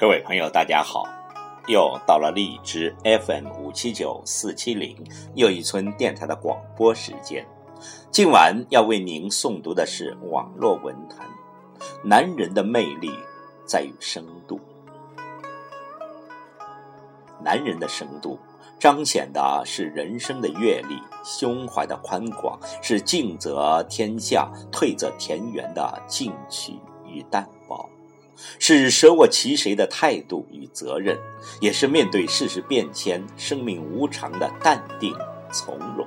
各位朋友，大家好！又到了荔枝 FM 五七九四七零又一村电台的广播时间。今晚要为您诵读的是网络文坛。男人的魅力在于深度。男人的深度彰显的是人生的阅历，胸怀的宽广，是进则天下，退则田园的进取与淡。是舍我其谁的态度与责任，也是面对世事变迁、生命无常的淡定从容。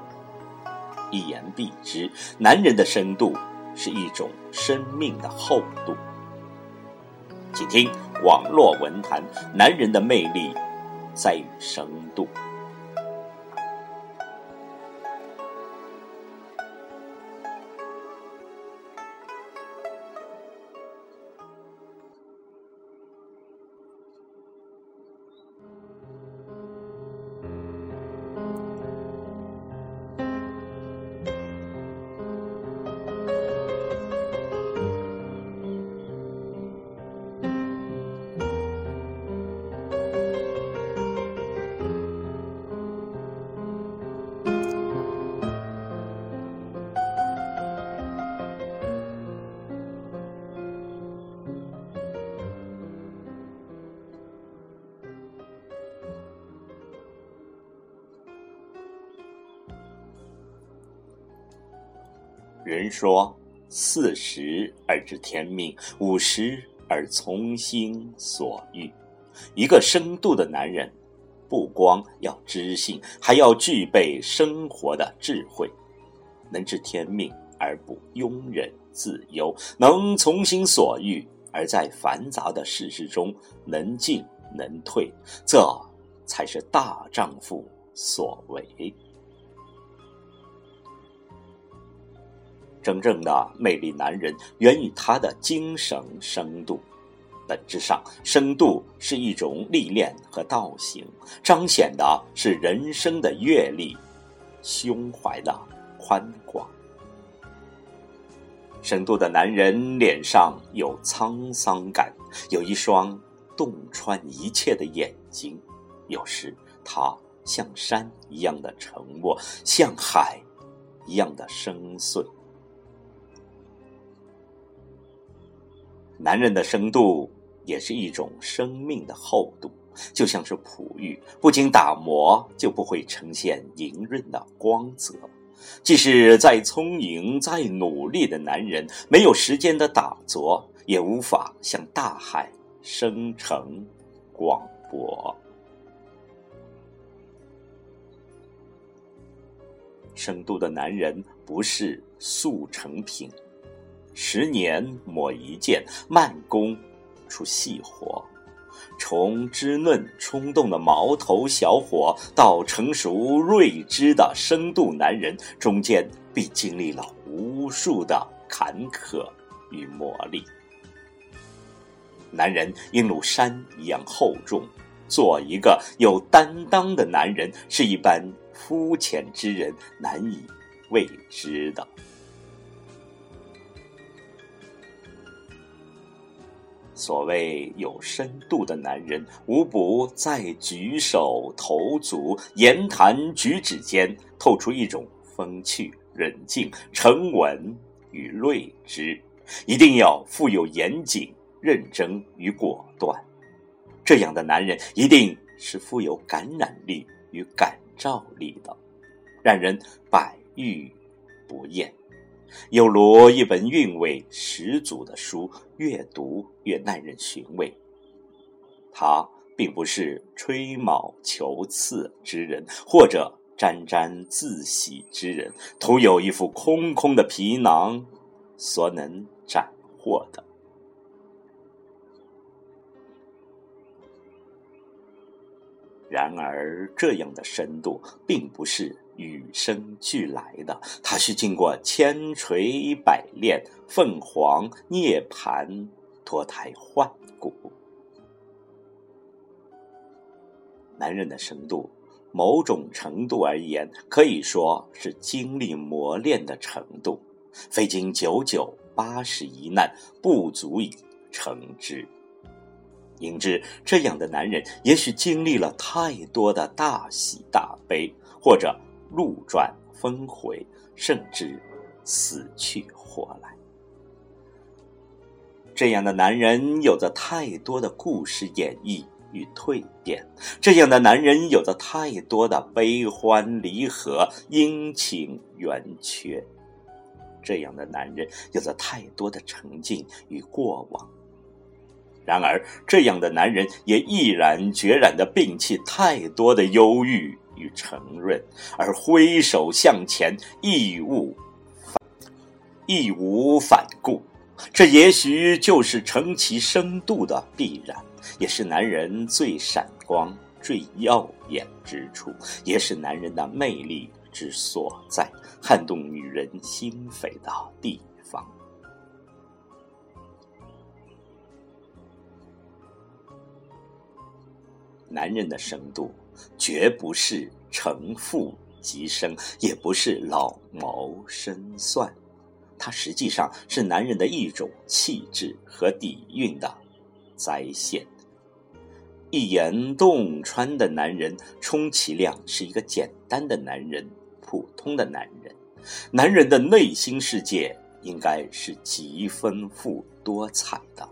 一言蔽之，男人的深度是一种生命的厚度。请听网络文坛：男人的魅力在于深度。人说：“四十而知天命，五十而从心所欲。”一个深度的男人，不光要知性，还要具备生活的智慧，能知天命而不庸人自忧，能从心所欲而在繁杂的世事中能进能退，这才是大丈夫所为。真正的魅力男人源于他的精神深度，本质上，深度是一种历练和道行，彰显的是人生的阅历，胸怀的宽广。深度的男人脸上有沧桑感，有一双洞穿一切的眼睛，有时他像山一样的沉默，像海一样的深邃。男人的深度也是一种生命的厚度，就像是璞玉，不经打磨就不会呈现莹润的光泽。即使再聪颖、再努力的男人，没有时间的打磨，也无法像大海生成广博。深度的男人不是速成品。十年磨一剑，慢工出细活。从稚嫩冲动的毛头小伙到成熟睿智的深度男人，中间必经历了无数的坎坷与磨砺。男人应如山一样厚重，做一个有担当的男人，是一般肤浅之人难以为之的。所谓有深度的男人，无不在举手投足、言谈举止间透出一种风趣、冷静、沉稳与睿智，一定要富有严谨、认真与果断。这样的男人一定是富有感染力与感召力的，让人百遇不厌。有如一本韵味十足的书，越读越耐人寻味。他并不是吹毛求疵之人，或者沾沾自喜之人，徒有一副空空的皮囊所能斩获的。然而，这样的深度并不是。与生俱来的，它是经过千锤百炼、凤凰涅槃、脱胎换骨。男人的深度，某种程度而言，可以说是经历磨练的程度。非经九九八十一难，不足以成之。应知这样的男人，也许经历了太多的大喜大悲，或者路转峰回，甚至死去活来。这样的男人有着太多的故事演绎与蜕变，这样的男人有着太多的悲欢离合、阴晴圆缺，这样的男人有着太多的沉静与过往。然而，这样的男人也毅然决然地摒弃太多的忧郁与沉润，而挥手向前，义无义无反顾。这也许就是成其深度的必然，也是男人最闪光、最耀眼之处，也是男人的魅力之所在，撼动女人心扉的地方。男人的深度，绝不是城富极深，也不是老谋深算。它实际上是男人的一种气质和底蕴的再现。一言洞穿的男人，充其量是一个简单的男人，普通的男人。男人的内心世界应该是极丰富多彩的，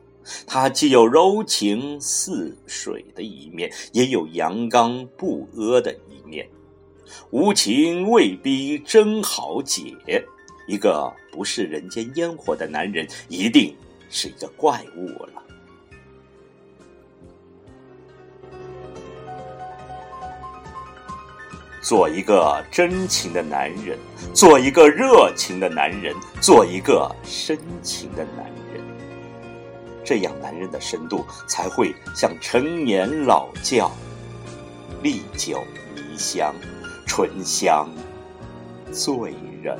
他既有柔情似水的一面，也有阳刚不阿的一面。无情未必真好解。一个不是人间烟火的男人，一定是一个怪物了。做一个真情的男人，做一个热情的男人，做一个深情的男人，这样男人的深度才会像陈年老窖，历久弥香，醇香醉人。